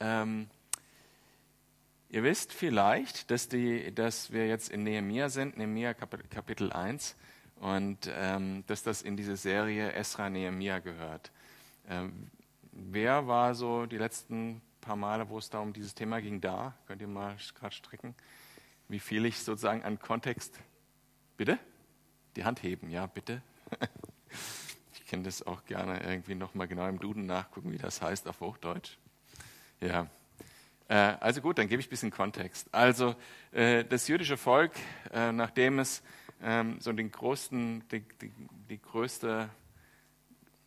Ähm, ihr wisst vielleicht, dass, die, dass wir jetzt in Nehemia sind, Nehemia Kapitel 1, und ähm, dass das in diese Serie Esra Nehemia gehört. Ähm, wer war so die letzten paar Male, wo es da um dieses Thema ging, da? Könnt ihr mal gerade strecken, wie viel ich sozusagen an Kontext. Bitte? Die Hand heben, ja, bitte. ich kenne das auch gerne irgendwie nochmal genau im Duden nachgucken, wie das heißt auf Hochdeutsch. Ja. Äh, also gut, dann gebe ich ein bisschen Kontext. Also äh, das jüdische Volk, äh, nachdem es ähm, so den größten, die, die, die, größte,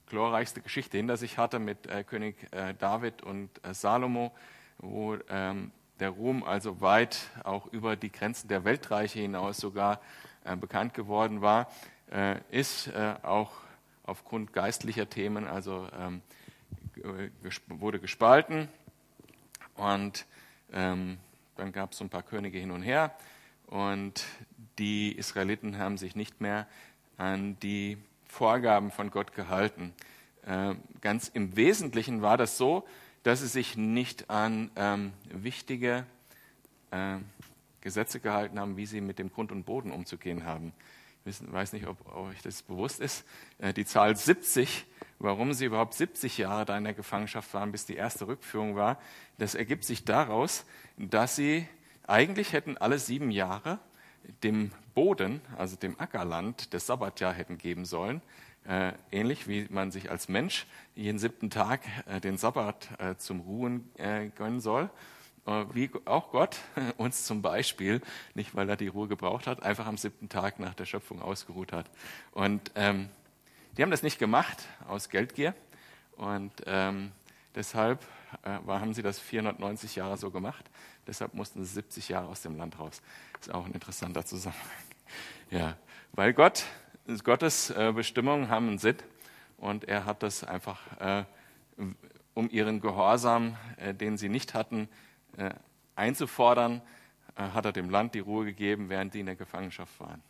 glorreichste Geschichte hinter sich hatte mit König David und Salomo, wo ähm, der Ruhm also weit auch über die Grenzen der Weltreiche hinaus sogar bekannt geworden war, ist auch aufgrund geistlicher Themen also ähm, wurde gespalten und ähm, dann gab es so ein paar Könige hin und her. Und die Israeliten haben sich nicht mehr an die Vorgaben von Gott gehalten. Äh, ganz im Wesentlichen war das so, dass sie sich nicht an ähm, wichtige äh, Gesetze gehalten haben, wie sie mit dem Grund und Boden umzugehen haben. Ich weiß nicht, ob euch das bewusst ist. Äh, die Zahl 70 warum sie überhaupt 70 Jahre da in der Gefangenschaft waren, bis die erste Rückführung war, das ergibt sich daraus, dass sie eigentlich hätten alle sieben Jahre dem Boden, also dem Ackerland, das Sabbatjahr hätten geben sollen. Äh, ähnlich wie man sich als Mensch jeden siebten Tag äh, den Sabbat äh, zum Ruhen äh, gönnen soll. Äh, wie auch Gott uns zum Beispiel, nicht weil er die Ruhe gebraucht hat, einfach am siebten Tag nach der Schöpfung ausgeruht hat. Und ähm, die haben das nicht gemacht aus Geldgier und ähm, deshalb äh, haben sie das 490 Jahre so gemacht. Deshalb mussten sie 70 Jahre aus dem Land raus. Ist auch ein interessanter Zusammenhang. Ja, weil Gott, Gottes äh, Bestimmungen haben einen Sinn und er hat das einfach äh, um ihren Gehorsam, äh, den sie nicht hatten, äh, einzufordern, äh, hat er dem Land die Ruhe gegeben, während die in der Gefangenschaft waren.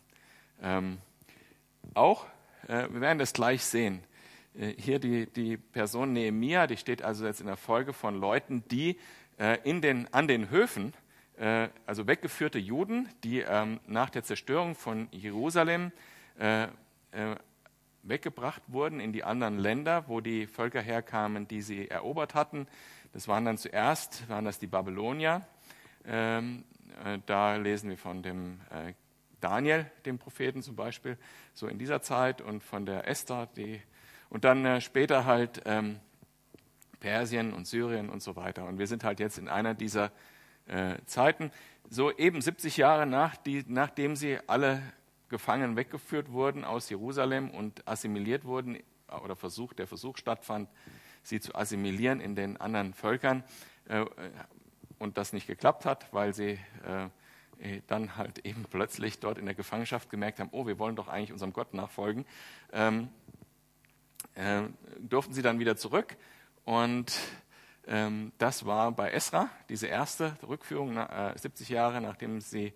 Ähm, auch wir werden das gleich sehen. Äh, hier die, die Person Nehemia, die steht also jetzt in der Folge von Leuten, die äh, in den, an den Höfen, also weggeführte Juden, die ähm, nach der Zerstörung von Jerusalem weggebracht wurden in die anderen Länder, wo die Völker herkamen, die sie erobert hatten. Das waren dann zuerst, waren das die Babylonier. Ähm, da lesen wir von dem Daniel, dem Propheten zum Beispiel, so in dieser Zeit und von der Esther, die, und dann äh, später halt ähm, Persien und Syrien und so weiter. Und wir sind halt jetzt in einer dieser äh, Zeiten, so eben 70 Jahre nach die, nachdem sie alle Gefangenen weggeführt wurden aus Jerusalem und assimiliert wurden, oder Versuch, der Versuch stattfand, sie zu assimilieren in den anderen Völkern, äh, und das nicht geklappt hat, weil sie äh, äh, dann halt eben plötzlich dort in der Gefangenschaft gemerkt haben, oh, wir wollen doch eigentlich unserem Gott nachfolgen, ähm, äh, durften sie dann wieder zurück. Und ähm, das war bei Esra, diese erste Rückführung, äh, 70 Jahre nachdem sie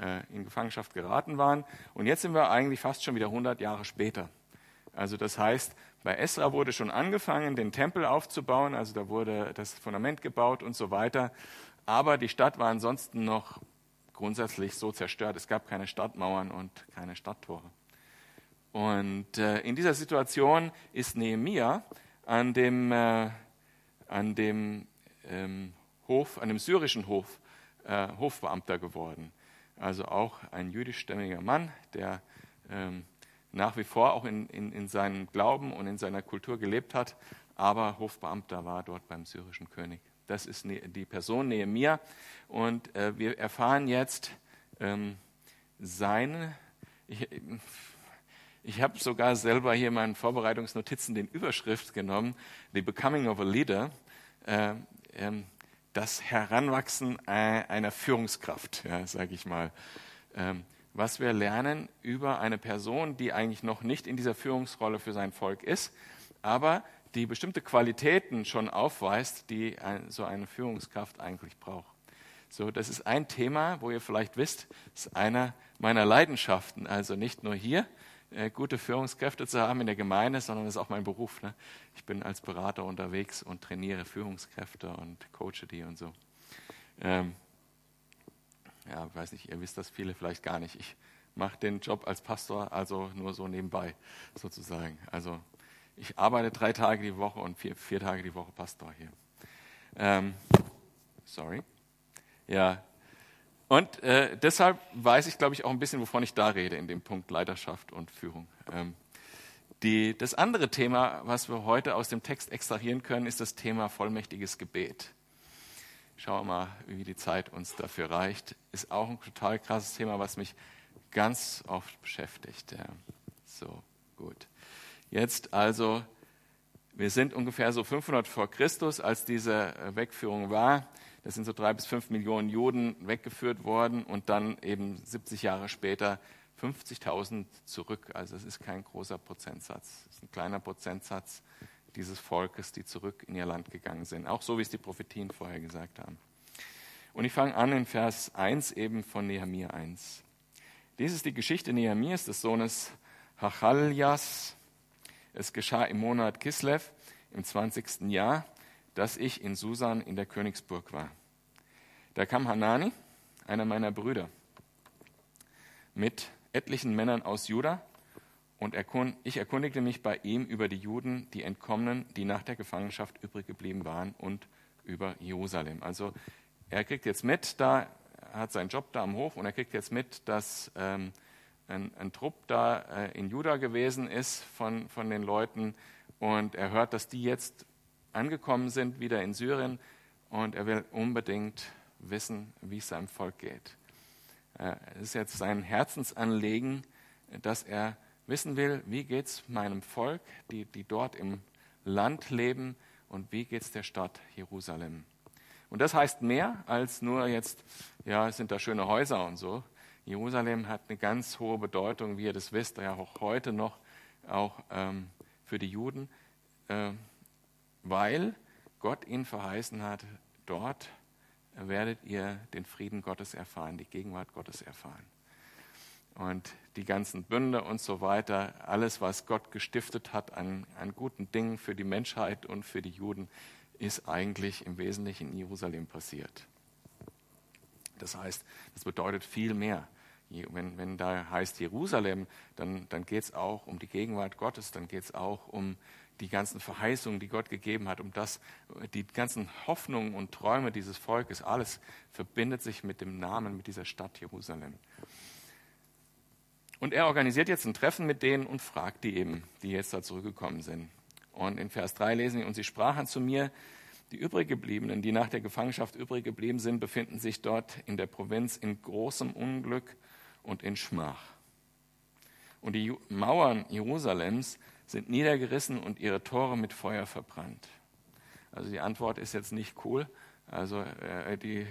äh, in Gefangenschaft geraten waren. Und jetzt sind wir eigentlich fast schon wieder 100 Jahre später. Also das heißt, bei Esra wurde schon angefangen, den Tempel aufzubauen, also da wurde das Fundament gebaut und so weiter. Aber die Stadt war ansonsten noch grundsätzlich so zerstört. Es gab keine Stadtmauern und keine Stadttore. Und äh, in dieser Situation ist Nehemia an dem, äh, an dem ähm, Hof, an dem syrischen Hof, äh, Hofbeamter geworden. Also auch ein jüdischstämmiger Mann, der ähm, nach wie vor auch in, in, in seinem Glauben und in seiner Kultur gelebt hat, aber Hofbeamter war dort beim syrischen König. Das ist ne, die Person Nehemia. Und äh, wir erfahren jetzt ähm, seine. Ich, ich habe sogar selber hier in meinen Vorbereitungsnotizen den Überschrift genommen: The Becoming of a Leader. Äh, ähm, das Heranwachsen einer Führungskraft, ja, sage ich mal. Ähm, was wir lernen über eine Person, die eigentlich noch nicht in dieser Führungsrolle für sein Volk ist, aber die bestimmte Qualitäten schon aufweist, die ein, so eine Führungskraft eigentlich braucht. So, das ist ein Thema, wo ihr vielleicht wisst, ist einer meiner Leidenschaften. Also nicht nur hier äh, gute Führungskräfte zu haben in der Gemeinde, sondern es ist auch mein Beruf. Ne? Ich bin als Berater unterwegs und trainiere Führungskräfte und coache die und so. Ähm, ja, weiß nicht, ihr wisst das viele vielleicht gar nicht. Ich mache den Job als Pastor also nur so nebenbei, sozusagen. Also ich arbeite drei Tage die Woche und vier, vier Tage die Woche Pastor hier. Ähm, sorry. Ja. Und äh, deshalb weiß ich, glaube ich, auch ein bisschen, wovon ich da rede in dem Punkt Leiterschaft und Führung. Ähm, die, das andere Thema, was wir heute aus dem Text extrahieren können, ist das Thema vollmächtiges Gebet. Schauen wir mal, wie die Zeit uns dafür reicht. Ist auch ein total krasses Thema, was mich ganz oft beschäftigt. Ja. So, gut. Jetzt also, wir sind ungefähr so 500 vor Christus, als diese Wegführung war. Das sind so drei bis fünf Millionen Juden weggeführt worden und dann eben 70 Jahre später 50.000 zurück. Also es ist kein großer Prozentsatz, es ist ein kleiner Prozentsatz dieses Volkes, die zurück in ihr Land gegangen sind. Auch so, wie es die Prophetien vorher gesagt haben. Und ich fange an in Vers 1 eben von Nehemiah 1. Dies ist die Geschichte Nehemias, des Sohnes Hachaljas. Es geschah im Monat Kislev im 20. Jahr, dass ich in Susan in der Königsburg war. Da kam Hanani, einer meiner Brüder, mit etlichen Männern aus Juda und ich erkundigte mich bei ihm über die Juden, die Entkommenen, die nach der Gefangenschaft übrig geblieben waren und über Jerusalem. Also er kriegt jetzt mit, da er hat seinen Job da am Hof und er kriegt jetzt mit, dass ähm, ein, ein, Trupp da äh, in Juda gewesen ist von, von den Leuten und er hört, dass die jetzt angekommen sind wieder in Syrien und er will unbedingt wissen, wie es seinem Volk geht. Äh, es ist jetzt sein Herzensanliegen, dass er wissen will, wie geht es meinem Volk, die, die dort im Land leben, und wie geht es der Stadt Jerusalem. Und das heißt mehr als nur jetzt, ja, es sind da schöne Häuser und so. Jerusalem hat eine ganz hohe Bedeutung, wie ihr das wisst, ja auch heute noch, auch ähm, für die Juden, äh, weil Gott ihnen verheißen hat, dort werdet ihr den Frieden Gottes erfahren, die Gegenwart Gottes erfahren und die ganzen Bünde und so weiter, alles, was Gott gestiftet hat an, an guten Dingen für die Menschheit und für die Juden, ist eigentlich im Wesentlichen in Jerusalem passiert. Das heißt, das bedeutet viel mehr. Wenn, wenn da heißt Jerusalem, dann, dann geht es auch um die Gegenwart Gottes, dann geht es auch um die ganzen Verheißungen, die Gott gegeben hat, um das, die ganzen Hoffnungen und Träume dieses Volkes, alles verbindet sich mit dem Namen, mit dieser Stadt Jerusalem. Und er organisiert jetzt ein Treffen mit denen und fragt die eben, die jetzt da zurückgekommen sind. Und in Vers 3 lesen wir, und sie sprachen zu mir, die übrig gebliebenen, die nach der Gefangenschaft übrig geblieben sind, befinden sich dort in der Provinz in großem Unglück und in Schmach. Und die Mauern Jerusalems sind niedergerissen und ihre Tore mit Feuer verbrannt. Also die Antwort ist jetzt nicht cool. Also äh, die,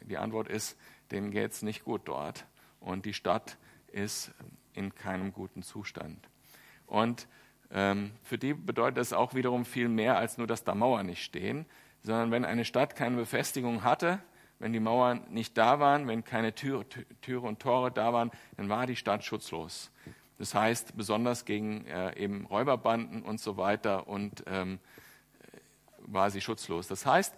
die Antwort ist, denen geht es nicht gut dort. Und die Stadt ist in keinem guten Zustand. Und ähm, für die bedeutet das auch wiederum viel mehr als nur, dass da Mauern nicht stehen, sondern wenn eine Stadt keine Befestigung hatte, wenn die Mauern nicht da waren, wenn keine Tür, Türe und Tore da waren, dann war die Stadt schutzlos. Das heißt, besonders gegen äh, eben Räuberbanden und so weiter und ähm, war sie schutzlos. Das heißt,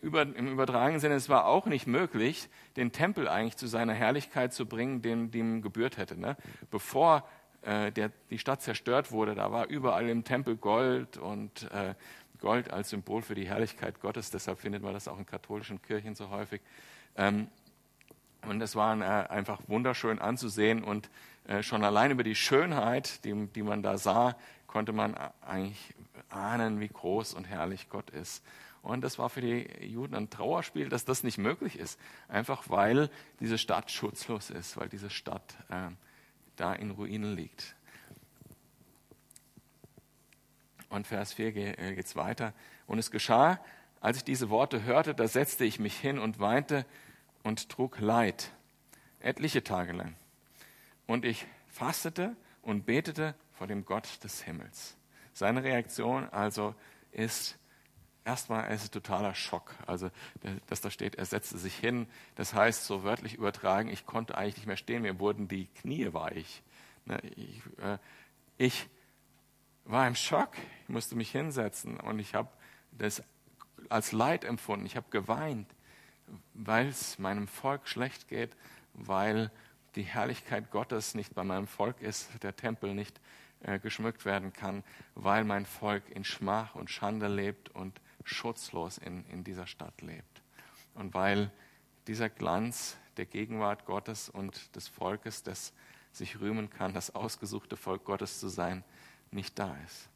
über, im übertragenen Sinne, es war auch nicht möglich, den Tempel eigentlich zu seiner Herrlichkeit zu bringen, den ihm gebührt hätte. Ne? Bevor äh, der, die Stadt zerstört wurde, da war überall im Tempel Gold und äh, Gold als Symbol für die Herrlichkeit Gottes. Deshalb findet man das auch in katholischen Kirchen so häufig. Ähm, und es war äh, einfach wunderschön anzusehen und äh, schon allein über die Schönheit, die, die man da sah, konnte man eigentlich ahnen, wie groß und herrlich Gott ist. Und das war für die Juden ein Trauerspiel, dass das nicht möglich ist. Einfach weil diese Stadt schutzlos ist, weil diese Stadt äh, da in Ruinen liegt. Und Vers 4 geht es weiter. Und es geschah, als ich diese Worte hörte, da setzte ich mich hin und weinte und trug Leid, etliche Tage lang. Und ich fastete und betete vor dem Gott des Himmels. Seine Reaktion also ist, erstmal ist es totaler Schock. Also, dass da steht, er setzte sich hin. Das heißt, so wörtlich übertragen, ich konnte eigentlich nicht mehr stehen, mir wurden die Knie weich. Ne, ich, äh, ich war im Schock, ich musste mich hinsetzen und ich habe das als Leid empfunden. Ich habe geweint, weil es meinem Volk schlecht geht, weil die Herrlichkeit Gottes nicht bei meinem Volk ist, der Tempel nicht äh, geschmückt werden kann, weil mein Volk in Schmach und Schande lebt und schutzlos in, in dieser Stadt lebt. Und weil dieser Glanz der Gegenwart Gottes und des Volkes, das sich rühmen kann, das ausgesuchte Volk Gottes zu sein, nicht da ist.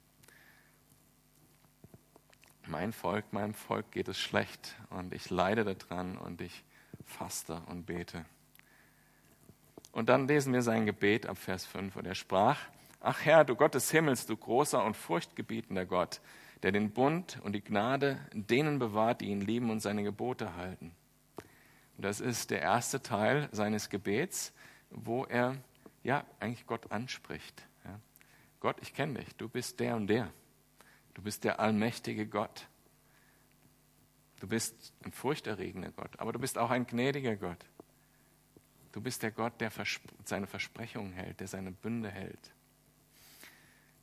Mein Volk, meinem Volk geht es schlecht und ich leide daran und ich faste und bete. Und dann lesen wir sein Gebet ab Vers 5 und er sprach, Ach Herr, du Gott des Himmels, du großer und furchtgebietender Gott, der den Bund und die Gnade denen bewahrt, die ihn lieben und seine Gebote halten. Und das ist der erste Teil seines Gebets, wo er ja eigentlich Gott anspricht. Gott, ich kenne dich, du bist der und der. Du bist der allmächtige Gott. Du bist ein furchterregender Gott, aber du bist auch ein gnädiger Gott. Du bist der Gott, der seine Versprechungen hält, der seine Bünde hält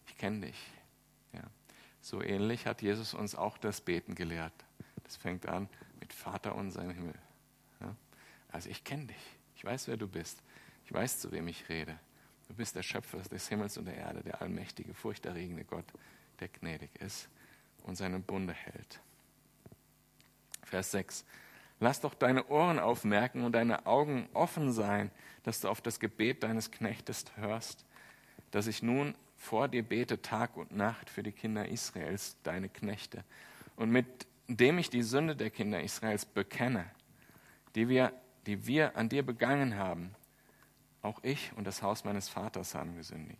ich kenne dich. Ja. So ähnlich hat Jesus uns auch das Beten gelehrt. Das fängt an mit Vater unser im Himmel. Ja. Also ich kenne dich. Ich weiß, wer du bist. Ich weiß, zu wem ich rede. Du bist der Schöpfer des Himmels und der Erde, der allmächtige, furchterregende Gott, der gnädig ist und seine Bunde hält. Vers 6. Lass doch deine Ohren aufmerken und deine Augen offen sein, dass du auf das Gebet deines Knechtes hörst, dass ich nun vor dir bete Tag und Nacht für die Kinder Israels, deine Knechte. Und mit dem ich die Sünde der Kinder Israels bekenne, die wir, die wir an dir begangen haben, auch ich und das Haus meines Vaters haben gesündigt.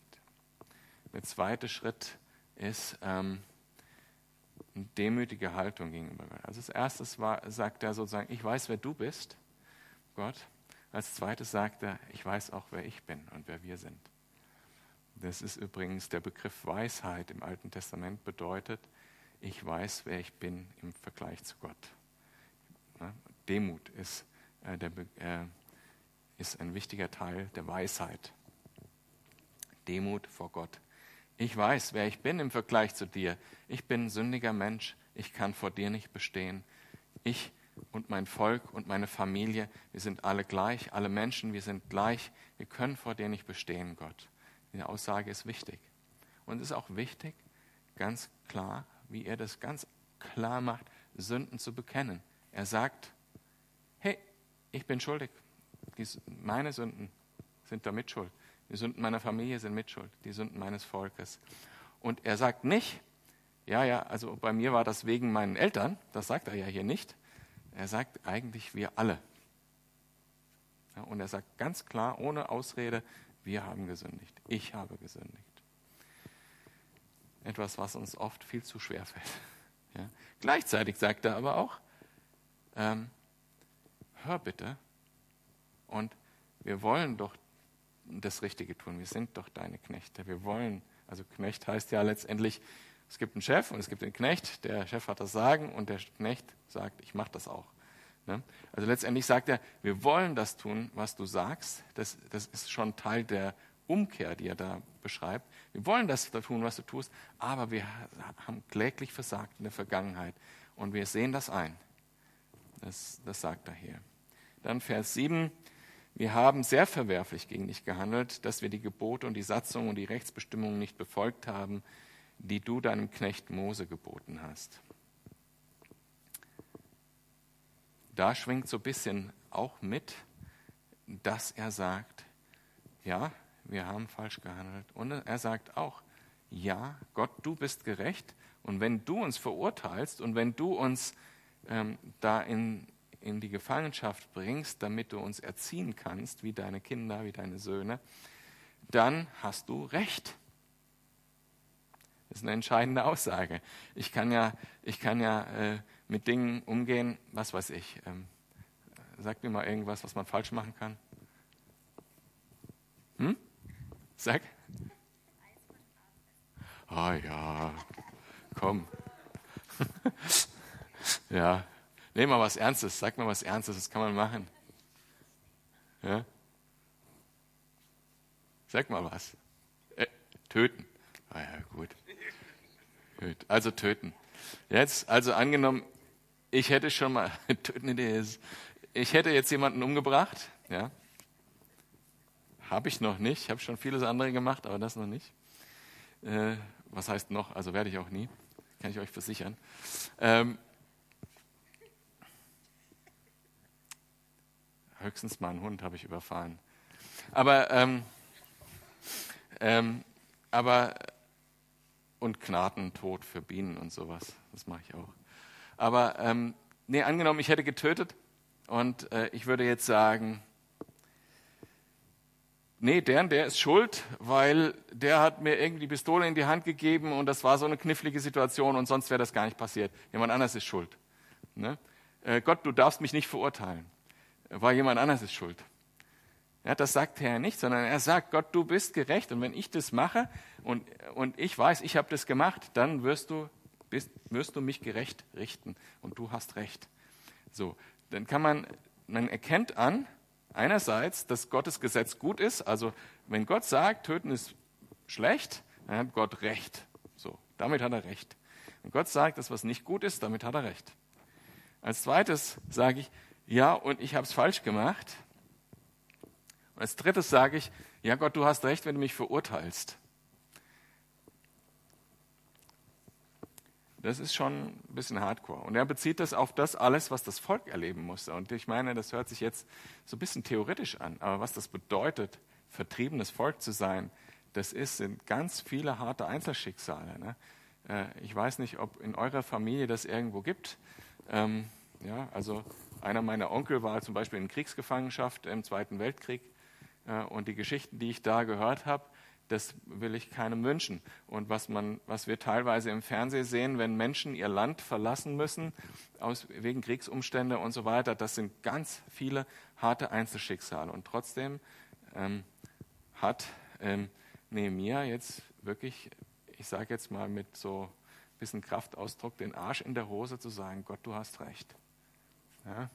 Der zweite Schritt ist ähm, eine demütige Haltung gegenüber Gott. Also als erstes war, sagt er sozusagen, ich weiß, wer du bist, Gott. Als zweites sagt er, ich weiß auch, wer ich bin und wer wir sind. Das ist übrigens der Begriff Weisheit im Alten Testament bedeutet, ich weiß, wer ich bin im Vergleich zu Gott. Demut ist, äh, der, äh, ist ein wichtiger Teil der Weisheit. Demut vor Gott. Ich weiß, wer ich bin im Vergleich zu dir. Ich bin ein sündiger Mensch. Ich kann vor dir nicht bestehen. Ich und mein Volk und meine Familie, wir sind alle gleich. Alle Menschen, wir sind gleich. Wir können vor dir nicht bestehen, Gott. Die Aussage ist wichtig. Und es ist auch wichtig, ganz klar, wie er das ganz klar macht, Sünden zu bekennen. Er sagt, hey, ich bin schuldig. Meine Sünden sind da mitschuld. Die Sünden meiner Familie sind mitschuld. Die Sünden meines Volkes. Und er sagt nicht, ja, ja, also bei mir war das wegen meinen Eltern. Das sagt er ja hier nicht. Er sagt eigentlich wir alle. Ja, und er sagt ganz klar, ohne Ausrede, wir haben gesündigt. Ich habe gesündigt. Etwas, was uns oft viel zu schwer fällt. Ja. Gleichzeitig sagt er aber auch, ähm, hör bitte und wir wollen doch das Richtige tun. Wir sind doch deine Knechte. Wir wollen, also Knecht heißt ja letztendlich, es gibt einen Chef und es gibt den Knecht. Der Chef hat das Sagen und der Knecht sagt, ich mache das auch. Ne? Also letztendlich sagt er, wir wollen das tun, was du sagst. Das, das ist schon Teil der Umkehr, die er da beschreibt. Wir wollen das tun, was du tust, aber wir haben kläglich versagt in der Vergangenheit und wir sehen das ein. Das, das sagt er hier. Dann Vers 7. Wir haben sehr verwerflich gegen dich gehandelt, dass wir die Gebote und die Satzungen und die Rechtsbestimmungen nicht befolgt haben, die du deinem Knecht Mose geboten hast. da schwingt so ein bisschen auch mit, dass er sagt, ja, wir haben falsch gehandelt. Und er sagt auch, ja, Gott, du bist gerecht. Und wenn du uns verurteilst und wenn du uns ähm, da in, in die Gefangenschaft bringst, damit du uns erziehen kannst, wie deine Kinder, wie deine Söhne, dann hast du recht. Das ist eine entscheidende Aussage. Ich kann ja, ich kann ja äh, mit Dingen umgehen, was weiß ich. Ähm, sag mir mal irgendwas, was man falsch machen kann. Hm? Sag. Ah ja, komm. ja, nehmen mal was Ernstes. Sag mal was Ernstes, das kann man machen. Ja? Sag mal was. Äh, töten. Ah ja, gut. Also töten. Jetzt, also angenommen, ich hätte schon mal, töten ist, ich hätte jetzt jemanden umgebracht, ja. Habe ich noch nicht, habe schon vieles andere gemacht, aber das noch nicht. Äh, was heißt noch? Also werde ich auch nie, kann ich euch versichern. Ähm, höchstens mal einen Hund habe ich überfahren. Aber, ähm, ähm, aber und Knatentod für Bienen und sowas, das mache ich auch. Aber ähm, nee, angenommen, ich hätte getötet und äh, ich würde jetzt sagen, nee, der, der ist schuld, weil der hat mir irgendwie die Pistole in die Hand gegeben und das war so eine knifflige Situation und sonst wäre das gar nicht passiert. Jemand anders ist schuld. Ne? Äh, Gott, du darfst mich nicht verurteilen, weil jemand anders ist schuld. Ja, das sagt er nicht, sondern er sagt, Gott, du bist gerecht und wenn ich das mache und, und ich weiß, ich habe das gemacht, dann wirst du, bist, wirst du mich gerecht richten und du hast recht. So, dann kann man, man erkennt an, einerseits, dass Gottes Gesetz gut ist, also wenn Gott sagt, töten ist schlecht, dann hat Gott recht. So, damit hat er recht. Wenn Gott sagt, dass was nicht gut ist, damit hat er recht. Als zweites sage ich, ja, und ich habe es falsch gemacht und als drittes sage ich, ja Gott, du hast recht, wenn du mich verurteilst. Das ist schon ein bisschen hardcore. Und er bezieht das auf das alles, was das Volk erleben musste. Und ich meine, das hört sich jetzt so ein bisschen theoretisch an. Aber was das bedeutet, vertriebenes Volk zu sein, das ist, sind ganz viele harte Einzelschicksale. Ne? Äh, ich weiß nicht, ob in eurer Familie das irgendwo gibt. Ähm, ja, also einer meiner Onkel war zum Beispiel in Kriegsgefangenschaft im Zweiten Weltkrieg. Äh, und die Geschichten, die ich da gehört habe, das will ich keinem wünschen. Und was, man, was wir teilweise im Fernsehen sehen, wenn Menschen ihr Land verlassen müssen, aus, wegen Kriegsumstände und so weiter, das sind ganz viele harte Einzelschicksale. Und trotzdem ähm, hat ähm, Nehemiah jetzt wirklich, ich sage jetzt mal mit so ein bisschen Kraftausdruck, den Arsch in der Hose zu sagen, Gott, du hast recht. Ja,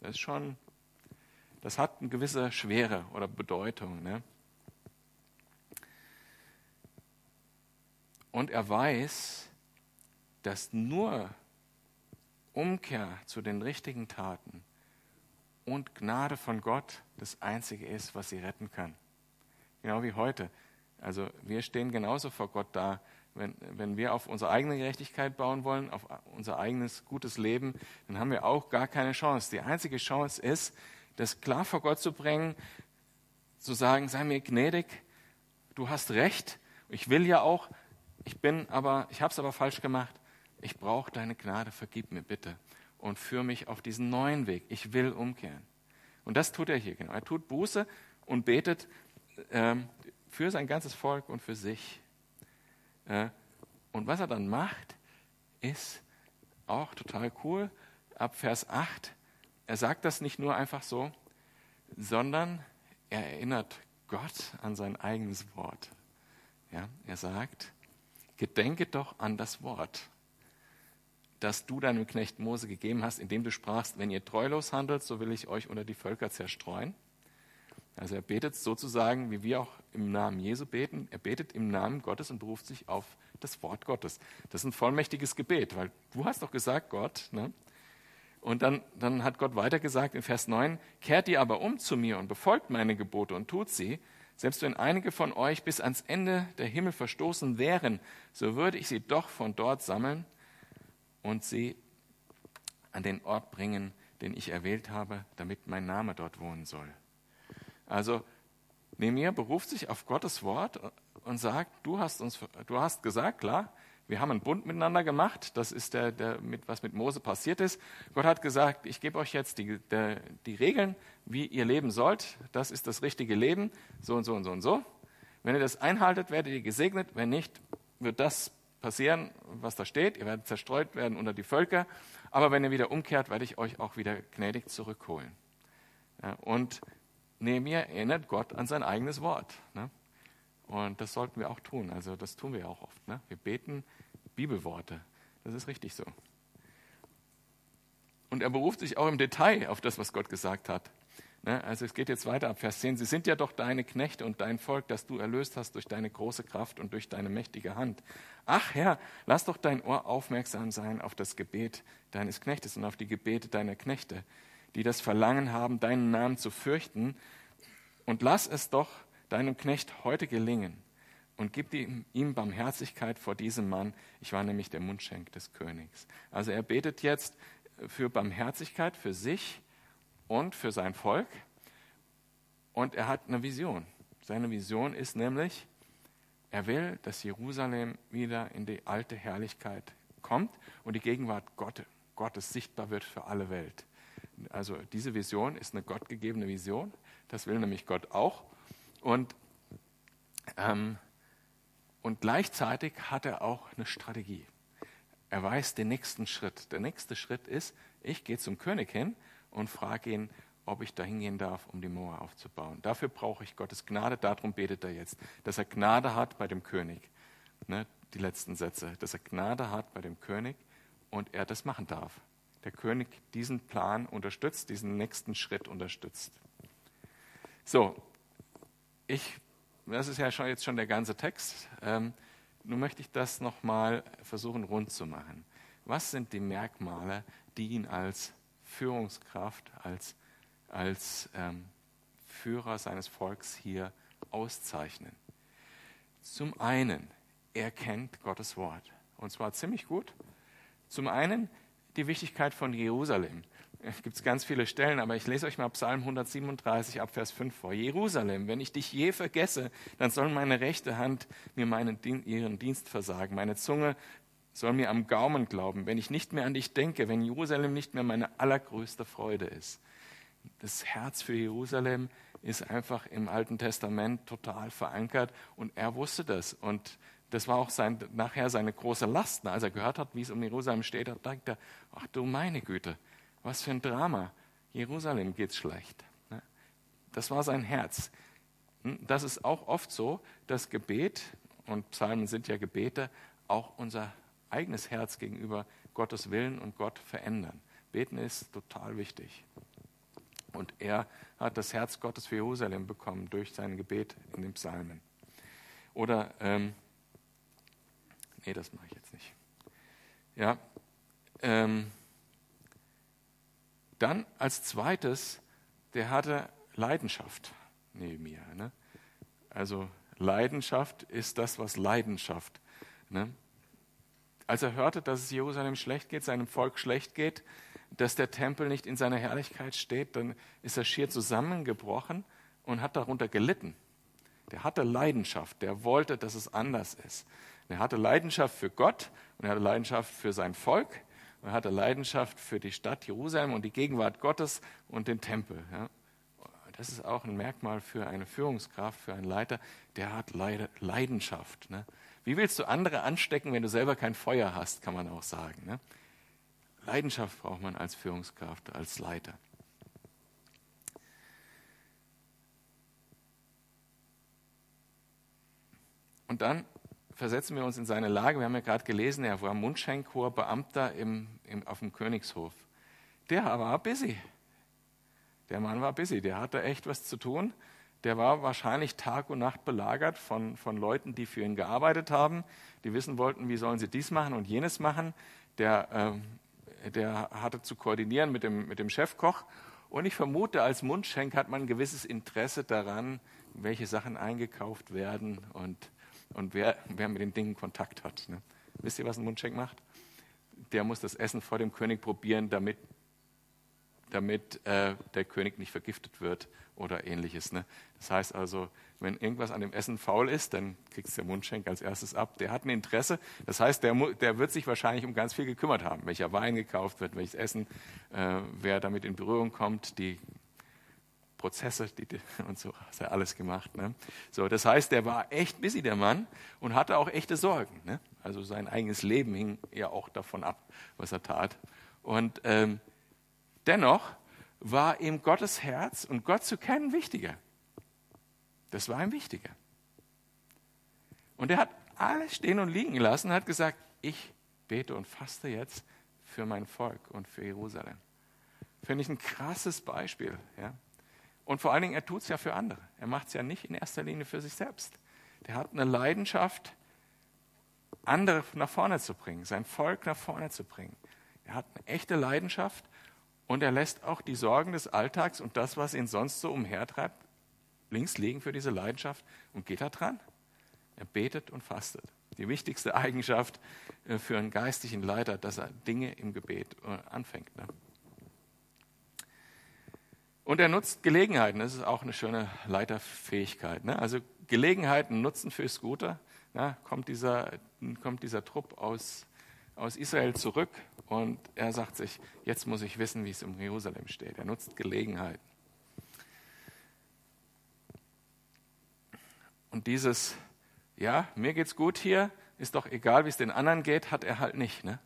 das ist schon das hat eine gewisse Schwere oder Bedeutung. Ne? Und er weiß, dass nur Umkehr zu den richtigen Taten und Gnade von Gott das Einzige ist, was sie retten kann. Genau wie heute. Also wir stehen genauso vor Gott da. Wenn, wenn wir auf unsere eigene Gerechtigkeit bauen wollen, auf unser eigenes gutes Leben, dann haben wir auch gar keine Chance. Die einzige Chance ist, das klar vor Gott zu bringen, zu sagen, sei mir gnädig, du hast recht, ich will ja auch, ich bin aber, ich habe es aber falsch gemacht, ich brauche deine Gnade, vergib mir bitte und führe mich auf diesen neuen Weg. Ich will umkehren. Und das tut er hier genau. Er tut Buße und betet ähm, für sein ganzes Volk und für sich. Äh, und was er dann macht, ist auch total cool. Ab Vers 8 er sagt das nicht nur einfach so, sondern er erinnert Gott an sein eigenes Wort. Ja, er sagt, gedenke doch an das Wort, das du deinem Knecht Mose gegeben hast, indem du sprachst, wenn ihr treulos handelt, so will ich euch unter die Völker zerstreuen. Also er betet sozusagen, wie wir auch im Namen Jesu beten, er betet im Namen Gottes und beruft sich auf das Wort Gottes. Das ist ein vollmächtiges Gebet, weil du hast doch gesagt, Gott, ne, und dann, dann hat Gott weiter gesagt in Vers 9, kehrt ihr aber um zu mir und befolgt meine Gebote und tut sie, selbst wenn einige von euch bis ans Ende der Himmel verstoßen wären, so würde ich sie doch von dort sammeln und sie an den Ort bringen, den ich erwählt habe, damit mein Name dort wohnen soll. Also Nehemiah beruft sich auf Gottes Wort und sagt, du hast uns, du hast gesagt, klar, wir haben einen Bund miteinander gemacht. Das ist der, der mit, was mit Mose passiert ist. Gott hat gesagt, ich gebe euch jetzt die, der, die Regeln, wie ihr leben sollt. Das ist das richtige Leben. So und so und so und so. Wenn ihr das einhaltet, werdet ihr gesegnet. Wenn nicht, wird das passieren, was da steht. Ihr werdet zerstreut werden unter die Völker. Aber wenn ihr wieder umkehrt, werde ich euch auch wieder gnädig zurückholen. Ja, und Nehemiah erinnert Gott an sein eigenes Wort. Ne? Und das sollten wir auch tun. Also das tun wir auch oft. Ne? Wir beten Bibelworte. Das ist richtig so. Und er beruft sich auch im Detail auf das, was Gott gesagt hat. Ne? Also es geht jetzt weiter ab Vers 10. Sie sind ja doch deine Knechte und dein Volk, das du erlöst hast durch deine große Kraft und durch deine mächtige Hand. Ach Herr, lass doch dein Ohr aufmerksam sein auf das Gebet deines Knechtes und auf die Gebete deiner Knechte, die das Verlangen haben, deinen Namen zu fürchten. Und lass es doch deinem Knecht heute gelingen und gib ihm Barmherzigkeit vor diesem Mann. Ich war nämlich der Mundschenk des Königs. Also er betet jetzt für Barmherzigkeit für sich und für sein Volk. Und er hat eine Vision. Seine Vision ist nämlich, er will, dass Jerusalem wieder in die alte Herrlichkeit kommt und die Gegenwart Gottes sichtbar wird für alle Welt. Also diese Vision ist eine gottgegebene Vision. Das will nämlich Gott auch. Und, ähm, und gleichzeitig hat er auch eine Strategie. Er weiß den nächsten Schritt. Der nächste Schritt ist, ich gehe zum König hin und frage ihn, ob ich da hingehen darf, um die Mauer aufzubauen. Dafür brauche ich Gottes Gnade, darum betet er jetzt, dass er Gnade hat bei dem König. Ne, die letzten Sätze, dass er Gnade hat bei dem König und er das machen darf. Der König diesen Plan unterstützt, diesen nächsten Schritt unterstützt. So, ich, das ist ja schon, jetzt schon der ganze Text. Ähm, nun möchte ich das nochmal versuchen rund zu machen. Was sind die Merkmale, die ihn als Führungskraft, als, als ähm, Führer seines Volks hier auszeichnen. Zum einen, er kennt Gottes Wort. Und zwar ziemlich gut. Zum einen die Wichtigkeit von Jerusalem. Es gibt ganz viele Stellen, aber ich lese euch mal Psalm 137 ab Vers 5 vor. Jerusalem, wenn ich dich je vergesse, dann soll meine rechte Hand mir meinen, ihren Dienst versagen. Meine Zunge soll mir am Gaumen glauben, wenn ich nicht mehr an dich denke, wenn Jerusalem nicht mehr meine allergrößte Freude ist. Das Herz für Jerusalem ist einfach im Alten Testament total verankert und er wusste das und das war auch sein, nachher seine große Last. Als er gehört hat, wie es um Jerusalem steht, da denkt er, ach du meine Güte, was für ein Drama. Jerusalem geht's schlecht. Ne? Das war sein Herz. Hm, das ist auch oft so, dass Gebet, und Psalmen sind ja Gebete, auch unser eigenes Herz gegenüber Gottes Willen und Gott verändern. Beten ist total wichtig. Und er hat das Herz Gottes für Jerusalem bekommen durch sein Gebet in den Psalmen. Oder, ähm, nee, das mache ich jetzt nicht. Ja, ähm, dann als zweites, der hatte Leidenschaft neben mir. Ne? Also Leidenschaft ist das, was Leidenschaft. Ne? als er hörte, dass es Jerusalem schlecht geht, seinem Volk schlecht geht, dass der Tempel nicht in seiner Herrlichkeit steht, dann ist er schier zusammengebrochen und hat darunter gelitten. Der hatte Leidenschaft, der wollte, dass es anders ist. Er hatte Leidenschaft für Gott und er hatte Leidenschaft für sein Volk und er hatte Leidenschaft für die Stadt Jerusalem und die Gegenwart Gottes und den Tempel. Ja. Das ist auch ein Merkmal für eine Führungskraft, für einen Leiter, der hat Leidenschaft. Ne? Wie willst du andere anstecken, wenn du selber kein Feuer hast, kann man auch sagen. Ne? Leidenschaft braucht man als Führungskraft, als Leiter. Und dann versetzen wir uns in seine Lage. Wir haben ja gerade gelesen, er war Mundschenk, hoher Beamter im, im, auf dem Königshof. Der war busy. Der Mann war busy. Der hatte echt was zu tun der war wahrscheinlich Tag und Nacht belagert von, von Leuten, die für ihn gearbeitet haben, die wissen wollten, wie sollen sie dies machen und jenes machen. Der, äh, der hatte zu koordinieren mit dem, mit dem Chefkoch. Und ich vermute, als Mundschenk hat man ein gewisses Interesse daran, welche Sachen eingekauft werden und, und wer, wer mit den Dingen Kontakt hat. Ne? Wisst ihr, was ein Mundschenk macht? Der muss das Essen vor dem König probieren, damit damit äh, der König nicht vergiftet wird oder ähnliches. Ne? Das heißt also, wenn irgendwas an dem Essen faul ist, dann kriegt der Mundschenk als erstes ab. Der hat ein Interesse. Das heißt, der, der wird sich wahrscheinlich um ganz viel gekümmert haben. Welcher Wein gekauft wird, welches Essen, äh, wer damit in Berührung kommt, die Prozesse die, und so hat er alles gemacht. Ne? So, das heißt, der war echt busy, der Mann, und hatte auch echte Sorgen. Ne? Also sein eigenes Leben hing ja auch davon ab, was er tat. Und ähm, Dennoch war ihm Gottes Herz und Gott zu kennen wichtiger. Das war ihm wichtiger. Und er hat alles stehen und liegen gelassen und hat gesagt, ich bete und faste jetzt für mein Volk und für Jerusalem. Finde ich ein krasses Beispiel. Ja? Und vor allen Dingen, er tut es ja für andere. Er macht es ja nicht in erster Linie für sich selbst. Der hat eine Leidenschaft, andere nach vorne zu bringen, sein Volk nach vorne zu bringen. Er hat eine echte Leidenschaft und er lässt auch die Sorgen des Alltags und das, was ihn sonst so umhertreibt, links liegen für diese Leidenschaft und geht da dran. Er betet und fastet. Die wichtigste Eigenschaft äh, für einen geistlichen Leiter, dass er Dinge im Gebet äh, anfängt. Ne? Und er nutzt Gelegenheiten. Das ist auch eine schöne Leiterfähigkeit. Ne? Also Gelegenheiten nutzen fürs Gute. Ne? Kommt, dieser, kommt dieser Trupp aus, aus Israel zurück und er sagt sich, jetzt muss ich wissen, wie es um Jerusalem steht. Er nutzt Gelegenheiten. Und dieses, ja, mir geht's gut hier, ist doch egal, wie es den anderen geht, hat er halt nicht. Ne?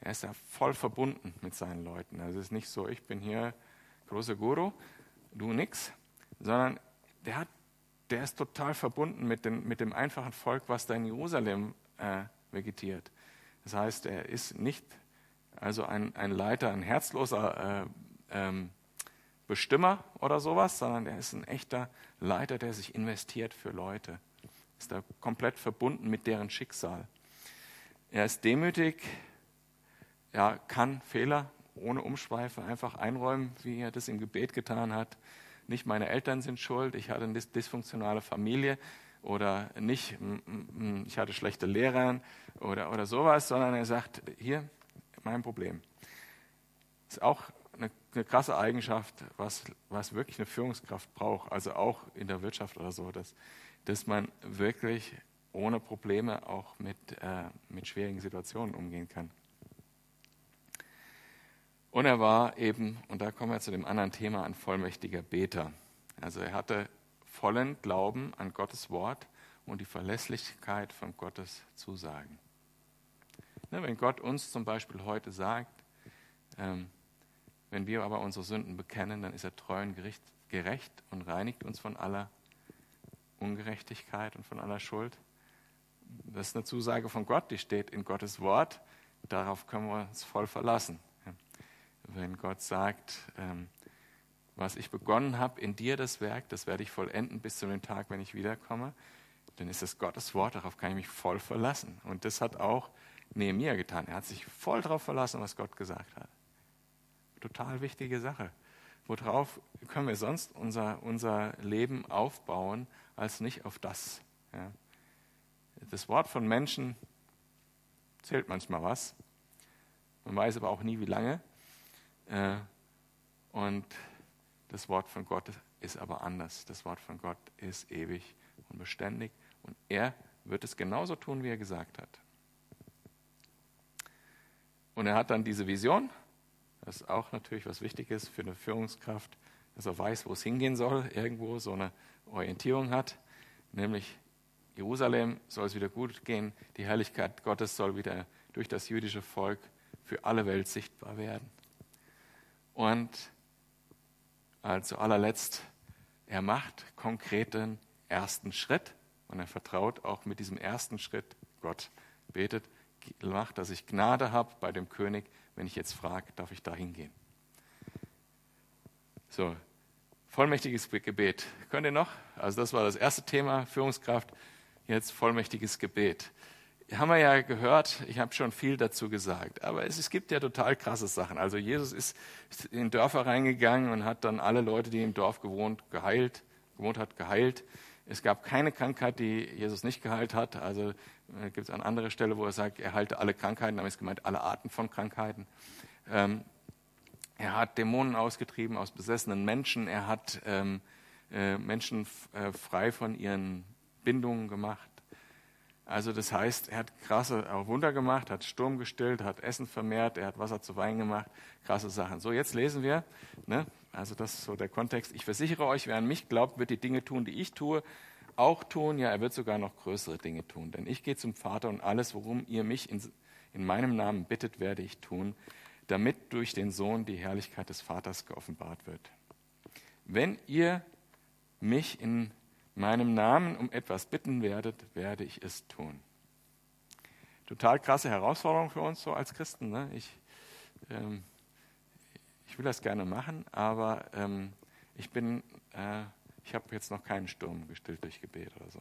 Er ist ja voll verbunden mit seinen Leuten. Also es ist nicht so, ich bin hier großer Guru, du nix, sondern der, hat, der ist total verbunden mit dem, mit dem einfachen Volk, was da in Jerusalem äh, vegetiert. Das heißt, er ist nicht also ein, ein Leiter, ein herzloser äh, ähm, Bestimmer oder sowas, sondern er ist ein echter Leiter, der sich investiert für Leute. Ist da komplett verbunden mit deren Schicksal. Er ist demütig, er kann Fehler ohne Umschweife einfach einräumen, wie er das im Gebet getan hat. Nicht meine Eltern sind schuld, ich hatte eine dysfunktionale Familie oder nicht, ich hatte schlechte Lehrer oder, oder sowas, sondern er sagt, hier, mein Problem. Ist auch eine, eine krasse Eigenschaft, was, was wirklich eine Führungskraft braucht, also auch in der Wirtschaft oder so, dass, dass man wirklich ohne Probleme auch mit, äh, mit schwierigen Situationen umgehen kann. Und er war eben, und da kommen wir zu dem anderen Thema, ein vollmächtiger Beter. Also er hatte vollen Glauben an Gottes Wort und die Verlässlichkeit von Gottes Zusagen. Ne, wenn Gott uns zum Beispiel heute sagt, ähm, wenn wir aber unsere Sünden bekennen, dann ist er treu und gerecht und reinigt uns von aller Ungerechtigkeit und von aller Schuld. Das ist eine Zusage von Gott, die steht in Gottes Wort. Darauf können wir uns voll verlassen wenn Gott sagt, ähm, was ich begonnen habe in dir, das Werk, das werde ich vollenden bis zu dem Tag, wenn ich wiederkomme, dann ist es Gottes Wort, darauf kann ich mich voll verlassen. Und das hat auch Nehemiah getan. Er hat sich voll darauf verlassen, was Gott gesagt hat. Total wichtige Sache. Worauf können wir sonst unser, unser Leben aufbauen, als nicht auf das? Ja. Das Wort von Menschen zählt manchmal was. Man weiß aber auch nie, wie lange. Äh, und das Wort von Gott ist aber anders. Das Wort von Gott ist ewig und beständig. Und er wird es genauso tun, wie er gesagt hat. Und er hat dann diese Vision, das ist auch natürlich was Wichtiges für eine Führungskraft, dass er weiß, wo es hingehen soll, irgendwo so eine Orientierung hat, nämlich Jerusalem soll es wieder gut gehen, die Herrlichkeit Gottes soll wieder durch das jüdische Volk für alle Welt sichtbar werden. Und also allerletzt, er macht konkreten ersten Schritt und er vertraut auch mit diesem ersten Schritt Gott. Betet, macht, dass ich Gnade habe bei dem König. Wenn ich jetzt frage, darf ich da hingehen? So, vollmächtiges Gebet. Könnt ihr noch? Also das war das erste Thema, Führungskraft. Jetzt vollmächtiges Gebet haben wir ja gehört, ich habe schon viel dazu gesagt, aber es, es, gibt ja total krasse Sachen. Also Jesus ist in Dörfer reingegangen und hat dann alle Leute, die im Dorf gewohnt, geheilt, gewohnt hat, geheilt. Es gab keine Krankheit, die Jesus nicht geheilt hat. Also äh, gibt es an anderer Stelle, wo er sagt, er heilte alle Krankheiten, damit ist gemeint alle Arten von Krankheiten. Ähm, er hat Dämonen ausgetrieben aus besessenen Menschen. Er hat ähm, äh, Menschen äh, frei von ihren Bindungen gemacht. Also das heißt, er hat krasse Wunder gemacht, hat Sturm gestillt, hat Essen vermehrt, er hat Wasser zu Wein gemacht, krasse Sachen. So, jetzt lesen wir, ne? also das ist so der Kontext. Ich versichere euch, wer an mich glaubt, wird die Dinge tun, die ich tue, auch tun. Ja, er wird sogar noch größere Dinge tun. Denn ich gehe zum Vater und alles, worum ihr mich in, in meinem Namen bittet, werde ich tun, damit durch den Sohn die Herrlichkeit des Vaters geoffenbart wird. Wenn ihr mich in meinem Namen um etwas bitten werdet, werde ich es tun. Total krasse Herausforderung für uns so als Christen. Ne? Ich, ähm, ich will das gerne machen, aber ähm, ich bin, äh, ich habe jetzt noch keinen Sturm gestillt durch Gebet oder so.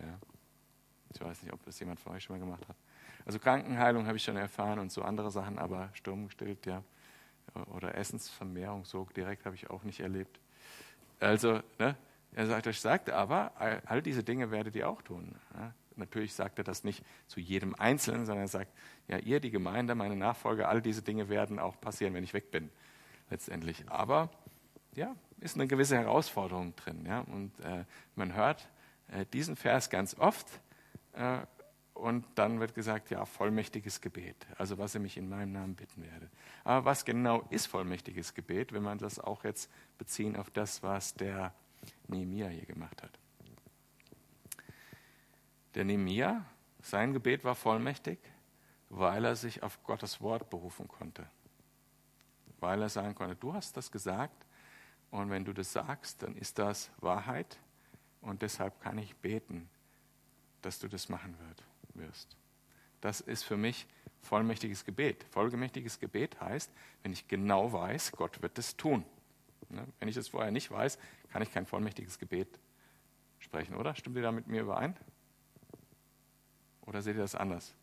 Ja. Ich weiß nicht, ob das jemand von euch schon mal gemacht hat. Also Krankenheilung habe ich schon erfahren und so andere Sachen, aber Sturm gestillt, ja. Oder Essensvermehrung, so direkt habe ich auch nicht erlebt. Also, ne, er sagt, er sagt aber, all, all diese Dinge werdet ihr auch tun. Ja. Natürlich sagt er das nicht zu jedem Einzelnen, sondern er sagt, ja, ihr, die Gemeinde, meine Nachfolger, all diese Dinge werden auch passieren, wenn ich weg bin, letztendlich. Aber, ja, ist eine gewisse Herausforderung drin. Ja? Und äh, man hört äh, diesen Vers ganz oft äh, und dann wird gesagt, ja, vollmächtiges Gebet, also was ihr mich in meinem Namen bitten werdet. Aber was genau ist vollmächtiges Gebet, wenn man das auch jetzt beziehen auf das, was der Nehemiah hier gemacht hat? Der Nehemiah, sein Gebet war vollmächtig, weil er sich auf Gottes Wort berufen konnte. Weil er sagen konnte, du hast das gesagt und wenn du das sagst, dann ist das Wahrheit und deshalb kann ich beten, dass du das machen wirst. Das ist für mich vollmächtiges Gebet. Vollmächtiges Gebet heißt, wenn ich genau weiß, Gott wird es tun. Ne? Wenn ich das vorher nicht weiß, kann ich kein vollmächtiges Gebet sprechen, oder? Stimmt ihr da mit mir überein? Oder seht ihr das anders?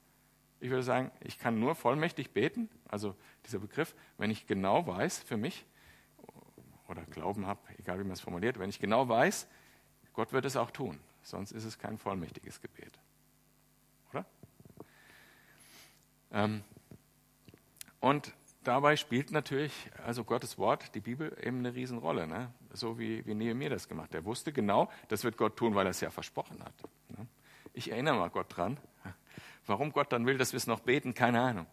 Ich würde sagen, ich kann nur vollmächtig beten, also dieser Begriff, wenn ich genau weiß für mich oder Glauben habe, egal wie man es formuliert, wenn ich genau weiß, Gott wird es auch tun, sonst ist es kein vollmächtiges Gebet. Oder? Ähm, und dabei spielt natürlich also Gottes Wort, die Bibel, eben eine Riesenrolle. Ne? So wie, wie Nehemiah das gemacht. Er wusste genau, das wird Gott tun, weil er es ja versprochen hat. Ne? Ich erinnere mal Gott dran. Warum Gott dann will, dass wir es noch beten, keine Ahnung.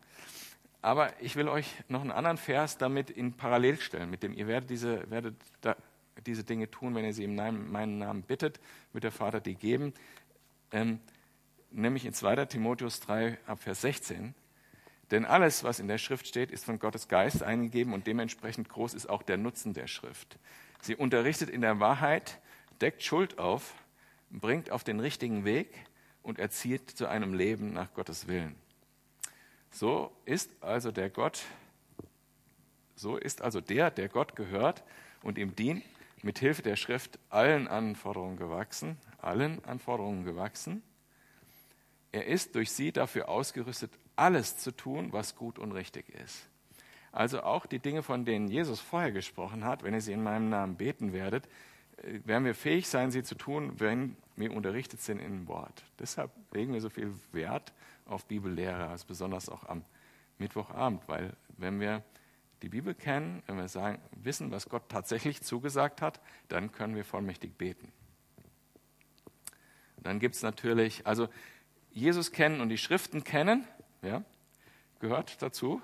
Aber ich will euch noch einen anderen Vers damit in Parallel stellen, mit dem ihr werdet diese, werdet da, diese Dinge tun, wenn ihr sie in meinem Namen bittet, wird der Vater die geben. Ähm, nämlich in 2. Timotheus 3 ab Vers 16. Denn alles, was in der Schrift steht, ist von Gottes Geist eingegeben und dementsprechend groß ist auch der Nutzen der Schrift. Sie unterrichtet in der Wahrheit, deckt Schuld auf, bringt auf den richtigen Weg und erzieht zu einem Leben nach Gottes Willen. So ist also der Gott, so ist also der, der Gott gehört und ihm dient, mit Hilfe der Schrift allen Anforderungen gewachsen, allen Anforderungen gewachsen. Er ist durch sie dafür ausgerüstet, alles zu tun, was gut und richtig ist. Also auch die Dinge, von denen Jesus vorher gesprochen hat, wenn ihr sie in meinem Namen beten werdet, äh, werden wir fähig sein, sie zu tun, wenn wir unterrichtet sind in Wort. Deshalb legen wir so viel Wert auf Bibellehre, also besonders auch am Mittwochabend, weil wenn wir die Bibel kennen, wenn wir sagen, wissen, was Gott tatsächlich zugesagt hat, dann können wir vollmächtig beten. Dann gibt es natürlich, also Jesus kennen und die Schriften kennen, ja, gehört dazu.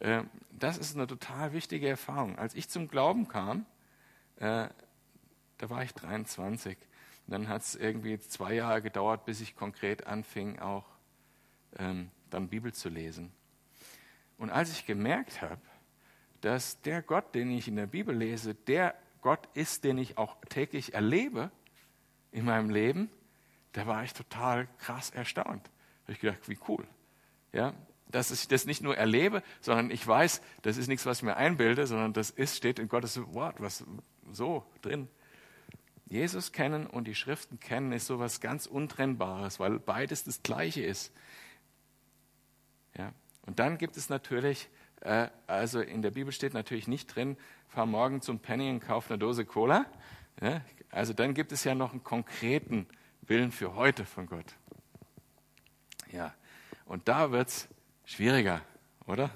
Äh, das ist eine total wichtige Erfahrung. Als ich zum Glauben kam, äh, da war ich 23. Und dann hat es irgendwie zwei Jahre gedauert, bis ich konkret anfing, auch ähm, dann Bibel zu lesen. Und als ich gemerkt habe, dass der Gott, den ich in der Bibel lese, der Gott ist, den ich auch täglich erlebe in meinem Leben, da war ich total krass erstaunt. Da habe ich gedacht, wie cool. Ja, dass ich das nicht nur erlebe, sondern ich weiß, das ist nichts, was ich mir einbilde, sondern das ist, steht in Gottes Wort, was so drin. Jesus kennen und die Schriften kennen ist sowas ganz Untrennbares, weil beides das Gleiche ist. Ja. Und dann gibt es natürlich, äh, also in der Bibel steht natürlich nicht drin, fahr morgen zum Penny und kauf eine Dose Cola. Ja. Also dann gibt es ja noch einen konkreten Willen für heute von Gott. Ja. Und da wird es schwieriger, oder?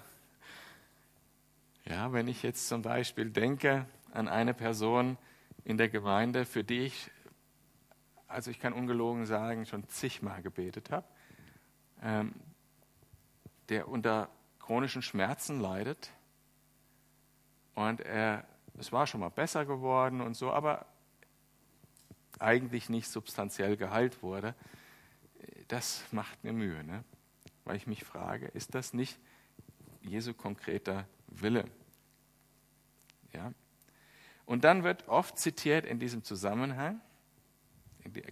Ja, wenn ich jetzt zum Beispiel denke an eine Person in der Gemeinde, für die ich, also ich kann ungelogen sagen, schon zigmal gebetet habe, ähm, der unter chronischen Schmerzen leidet. Und er, es war schon mal besser geworden und so, aber eigentlich nicht substanziell geheilt wurde. Das macht mir Mühe, ne? Weil ich mich frage, ist das nicht Jesu konkreter Wille? Ja? Und dann wird oft zitiert in diesem Zusammenhang,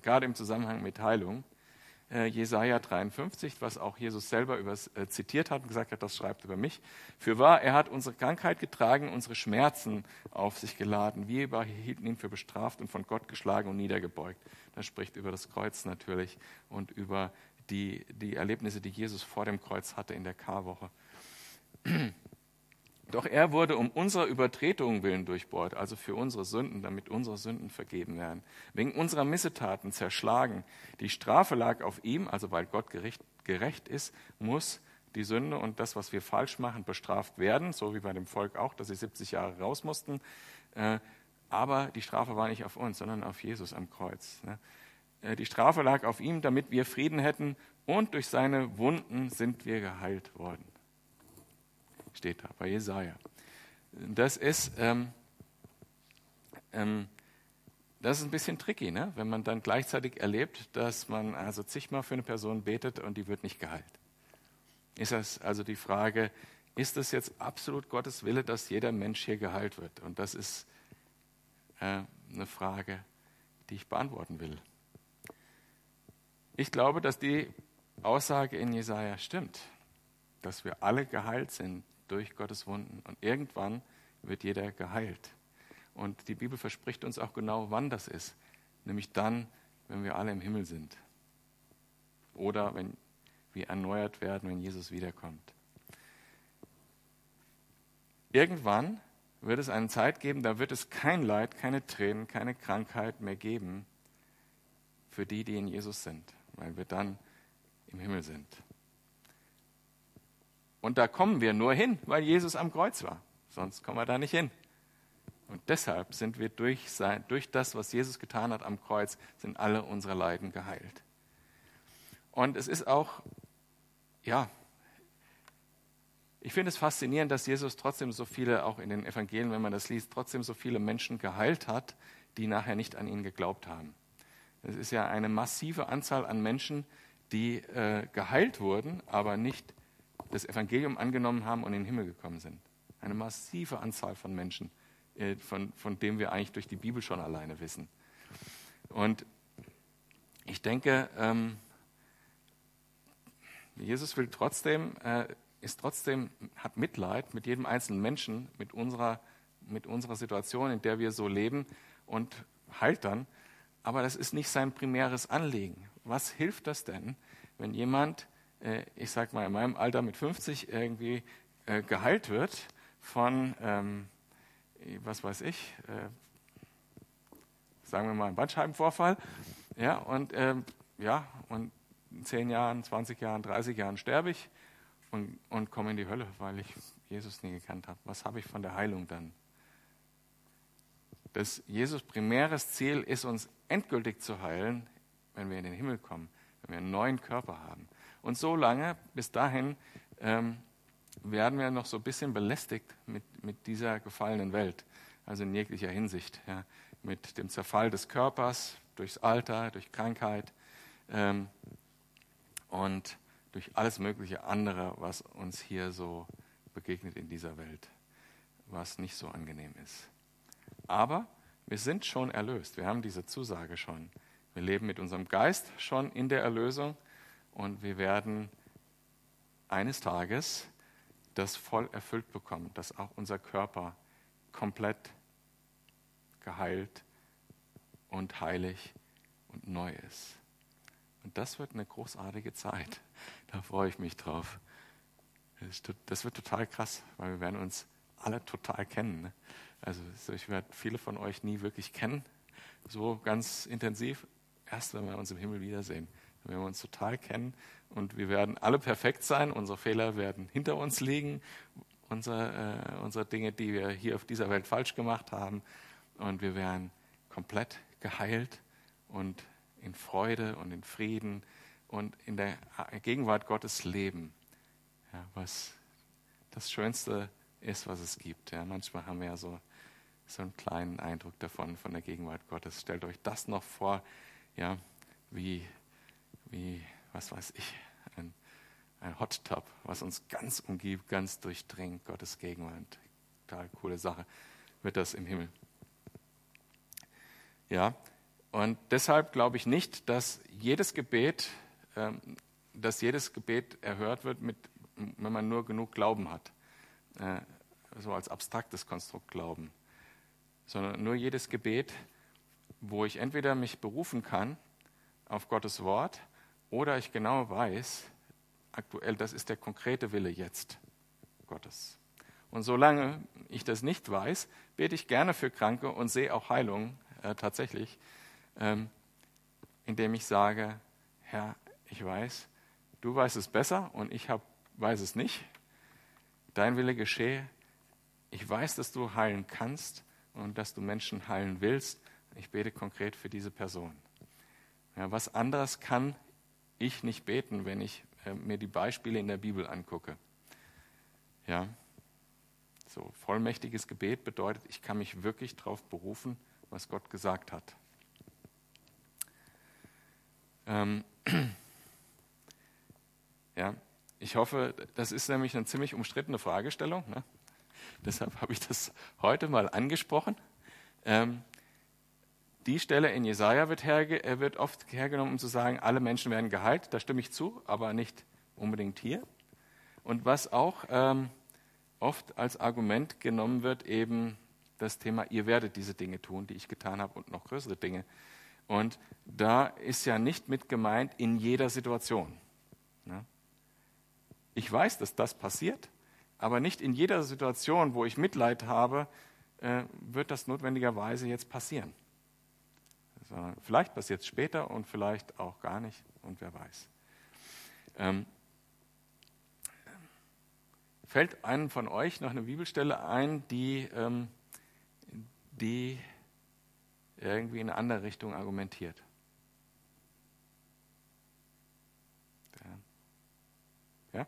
gerade im Zusammenhang mit Heilung, äh, Jesaja 53, was auch Jesus selber äh, zitiert hat und gesagt hat, das schreibt über mich. Für wahr, er hat unsere Krankheit getragen, unsere Schmerzen auf sich geladen. Wir hielten ihn für bestraft und von Gott geschlagen und niedergebeugt. Das spricht über das Kreuz natürlich und über die, die Erlebnisse, die Jesus vor dem Kreuz hatte in der Karwoche. Doch er wurde um unserer Übertretungen willen durchbohrt, also für unsere Sünden, damit unsere Sünden vergeben werden. Wegen unserer Missetaten zerschlagen. Die Strafe lag auf ihm, also weil Gott gerecht, gerecht ist, muss die Sünde und das, was wir falsch machen, bestraft werden, so wie bei dem Volk auch, dass sie 70 Jahre raus mussten. Äh, aber die Strafe war nicht auf uns, sondern auf Jesus am Kreuz. Äh, die Strafe lag auf ihm, damit wir Frieden hätten und durch seine Wunden sind wir geheilt worden steht da bei Jesaja. Das ist, ähm, ähm, das ist ein bisschen tricky, ne? wenn man dann gleichzeitig erlebt, dass man also zigmal für eine Person betet und die wird nicht geheilt. Ist das also die Frage, ist es jetzt absolut Gottes Wille, dass jeder Mensch hier geheilt wird? Und das ist äh, eine Frage, die ich beantworten will. Ich glaube, dass die Aussage in Jesaja stimmt, dass wir alle geheilt sind durch Gottes Wunden. Und irgendwann wird jeder geheilt. Und die Bibel verspricht uns auch genau, wann das ist. Nämlich dann, wenn wir alle im Himmel sind. Oder wenn wir erneuert werden, wenn Jesus wiederkommt. Irgendwann wird es eine Zeit geben, da wird es kein Leid, keine Tränen, keine Krankheit mehr geben für die, die in Jesus sind, weil wir dann im Himmel sind. Und da kommen wir nur hin, weil Jesus am Kreuz war. Sonst kommen wir da nicht hin. Und deshalb sind wir durch, sein, durch das, was Jesus getan hat am Kreuz, sind alle unsere Leiden geheilt. Und es ist auch, ja, ich finde es faszinierend, dass Jesus trotzdem so viele, auch in den Evangelien, wenn man das liest, trotzdem so viele Menschen geheilt hat, die nachher nicht an ihn geglaubt haben. Es ist ja eine massive Anzahl an Menschen, die äh, geheilt wurden, aber nicht das Evangelium angenommen haben und in den Himmel gekommen sind. Eine massive Anzahl von Menschen, äh, von, von dem wir eigentlich durch die Bibel schon alleine wissen. Und ich denke, ähm, Jesus will trotzdem, äh, ist trotzdem, hat Mitleid mit jedem einzelnen Menschen, mit unserer, mit unserer Situation, in der wir so leben und heilt dann. Aber das ist nicht sein primäres Anliegen. Was hilft das denn, wenn jemand äh, ich sag mal, in meinem Alter mit 50 irgendwie äh, geheilt wird von, ähm, was weiß ich, äh, sagen wir mal, einem Bandscheibenvorfall. Ja, und, ähm, ja, und in 10 Jahren, 20 Jahren, 30 Jahren sterbe ich und, und komme in die Hölle, weil ich Jesus nie gekannt habe. Was habe ich von der Heilung dann? Das Jesus primäres Ziel ist, uns endgültig zu heilen, wenn wir in den Himmel kommen, wenn wir einen neuen Körper haben. Und so lange, bis dahin, ähm, werden wir noch so ein bisschen belästigt mit, mit dieser gefallenen Welt, also in jeglicher Hinsicht, ja, mit dem Zerfall des Körpers, durchs Alter, durch Krankheit ähm, und durch alles mögliche andere, was uns hier so begegnet in dieser Welt, was nicht so angenehm ist. Aber wir sind schon erlöst, wir haben diese Zusage schon. Wir leben mit unserem Geist schon in der Erlösung und wir werden eines Tages das voll erfüllt bekommen, dass auch unser Körper komplett geheilt und heilig und neu ist. Und das wird eine großartige Zeit. Da freue ich mich drauf. Das wird total krass, weil wir werden uns alle total kennen. Also ich werde viele von euch nie wirklich kennen, so ganz intensiv. Erst wenn wir uns im Himmel wiedersehen wenn wir uns total kennen. Und wir werden alle perfekt sein, unsere Fehler werden hinter uns liegen, unsere, äh, unsere Dinge, die wir hier auf dieser Welt falsch gemacht haben. Und wir werden komplett geheilt und in Freude und in Frieden und in der Gegenwart Gottes leben, ja, was das Schönste ist, was es gibt. Ja, manchmal haben wir ja so, so einen kleinen Eindruck davon, von der Gegenwart Gottes. Stellt euch das noch vor, ja, wie wie, was weiß ich, ein, ein Hot Tub, was uns ganz umgibt, ganz durchdringt, Gottes Gegenwart. Total coole Sache, wird das im Himmel. Ja, und deshalb glaube ich nicht, dass jedes Gebet ähm, dass jedes Gebet erhört wird, mit, wenn man nur genug Glauben hat. Äh, so als abstraktes Konstrukt Glauben. Sondern nur jedes Gebet, wo ich entweder mich berufen kann auf Gottes Wort oder ich genau weiß, aktuell, das ist der konkrete Wille jetzt Gottes. Und solange ich das nicht weiß, bete ich gerne für Kranke und sehe auch Heilung äh, tatsächlich, ähm, indem ich sage, Herr, ich weiß, du weißt es besser und ich hab, weiß es nicht. Dein Wille geschehe. Ich weiß, dass du heilen kannst und dass du Menschen heilen willst. Ich bete konkret für diese Person. Ja, was anderes kann ich nicht beten, wenn ich äh, mir die Beispiele in der Bibel angucke. Ja, so vollmächtiges Gebet bedeutet, ich kann mich wirklich darauf berufen, was Gott gesagt hat. Ähm, ja, ich hoffe, das ist nämlich eine ziemlich umstrittene Fragestellung. Ne? Deshalb habe ich das heute mal angesprochen. Ähm, die Stelle in Jesaja wird, herge äh, wird oft hergenommen, um zu sagen, alle Menschen werden geheilt. Da stimme ich zu, aber nicht unbedingt hier. Und was auch ähm, oft als Argument genommen wird, eben das Thema, ihr werdet diese Dinge tun, die ich getan habe und noch größere Dinge. Und da ist ja nicht mit gemeint in jeder Situation. Ne? Ich weiß, dass das passiert, aber nicht in jeder Situation, wo ich Mitleid habe, äh, wird das notwendigerweise jetzt passieren sondern vielleicht passiert es später und vielleicht auch gar nicht und wer weiß. Ähm, fällt einem von euch noch eine Bibelstelle ein, die, ähm, die irgendwie in eine andere Richtung argumentiert? Ja?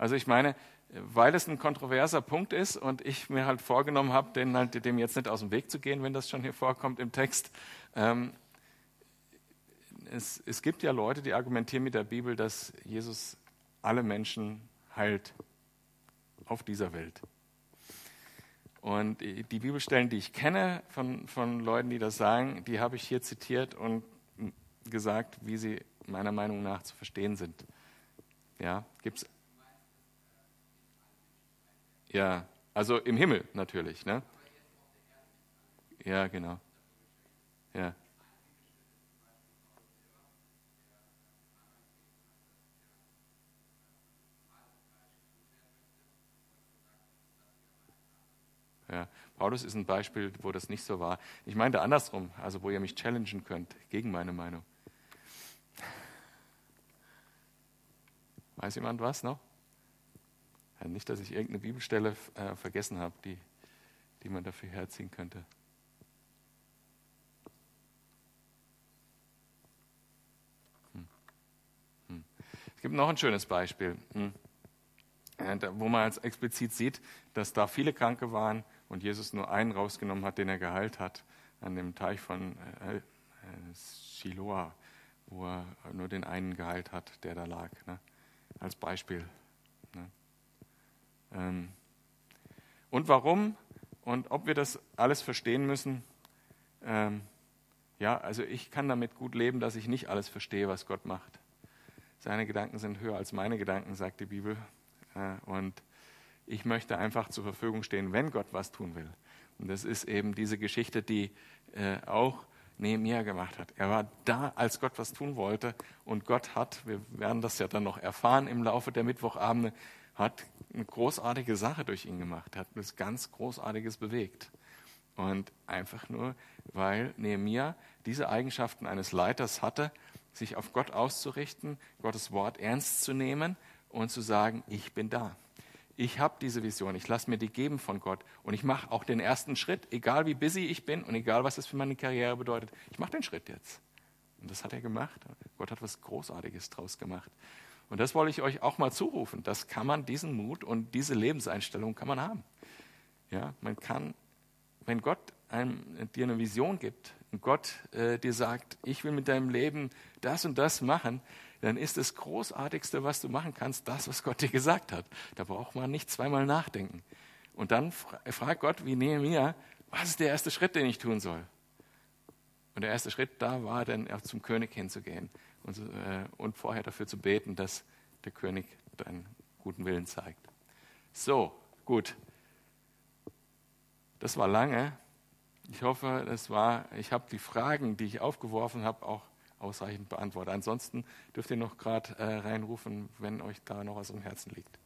Also ich meine, weil es ein kontroverser Punkt ist und ich mir halt vorgenommen habe, den halt, dem jetzt nicht aus dem Weg zu gehen, wenn das schon hier vorkommt im Text. Ähm, es, es gibt ja Leute, die argumentieren mit der Bibel, dass Jesus alle Menschen heilt auf dieser Welt. Und die Bibelstellen, die ich kenne von, von Leuten, die das sagen, die habe ich hier zitiert und gesagt, wie sie meiner Meinung nach zu verstehen sind. Ja, gibt es ja, also im Himmel natürlich. Ne? Ja, genau. Ja. Ja, Paulus ist ein Beispiel, wo das nicht so war. Ich meinte andersrum, also wo ihr mich challengen könnt gegen meine Meinung. Weiß jemand was noch? Nicht, dass ich irgendeine Bibelstelle äh, vergessen habe, die, die man dafür herziehen könnte. Hm. Hm. Es gibt noch ein schönes Beispiel, hm. wo man als explizit sieht, dass da viele Kranke waren und Jesus nur einen rausgenommen hat, den er geheilt hat, an dem Teich von äh, äh, Shiloah, wo er nur den einen geheilt hat, der da lag. Ne? Als Beispiel. Ähm, und warum und ob wir das alles verstehen müssen, ähm, ja, also ich kann damit gut leben, dass ich nicht alles verstehe, was Gott macht. Seine Gedanken sind höher als meine Gedanken, sagt die Bibel. Äh, und ich möchte einfach zur Verfügung stehen, wenn Gott was tun will. Und das ist eben diese Geschichte, die äh, auch Nehemiah gemacht hat. Er war da, als Gott was tun wollte. Und Gott hat, wir werden das ja dann noch erfahren im Laufe der Mittwochabende, hat eine großartige Sache durch ihn gemacht, hat etwas ganz Großartiges bewegt. Und einfach nur, weil Nehemiah diese Eigenschaften eines Leiters hatte, sich auf Gott auszurichten, Gottes Wort ernst zu nehmen und zu sagen, ich bin da. Ich habe diese Vision, ich lasse mir die geben von Gott und ich mache auch den ersten Schritt, egal wie busy ich bin und egal was das für meine Karriere bedeutet. Ich mache den Schritt jetzt. Und das hat er gemacht. Gott hat was Großartiges draus gemacht. Und das wollte ich euch auch mal zurufen. Das kann man, diesen Mut und diese Lebenseinstellung kann man haben. Ja, man kann, wenn Gott einem, dir eine Vision gibt und Gott äh, dir sagt, ich will mit deinem Leben das und das machen, dann ist das Großartigste, was du machen kannst, das, was Gott dir gesagt hat. Da braucht man nicht zweimal nachdenken. Und dann fragt Gott wie Nehemiah, was ist der erste Schritt, den ich tun soll? Und der erste Schritt da war dann zum König hinzugehen und, äh, und vorher dafür zu beten, dass der König deinen guten Willen zeigt. So, gut. Das war lange. Ich hoffe, das war, ich habe die Fragen, die ich aufgeworfen habe, auch ausreichend beantwortet. Ansonsten dürft ihr noch gerade äh, reinrufen, wenn euch da noch was im Herzen liegt.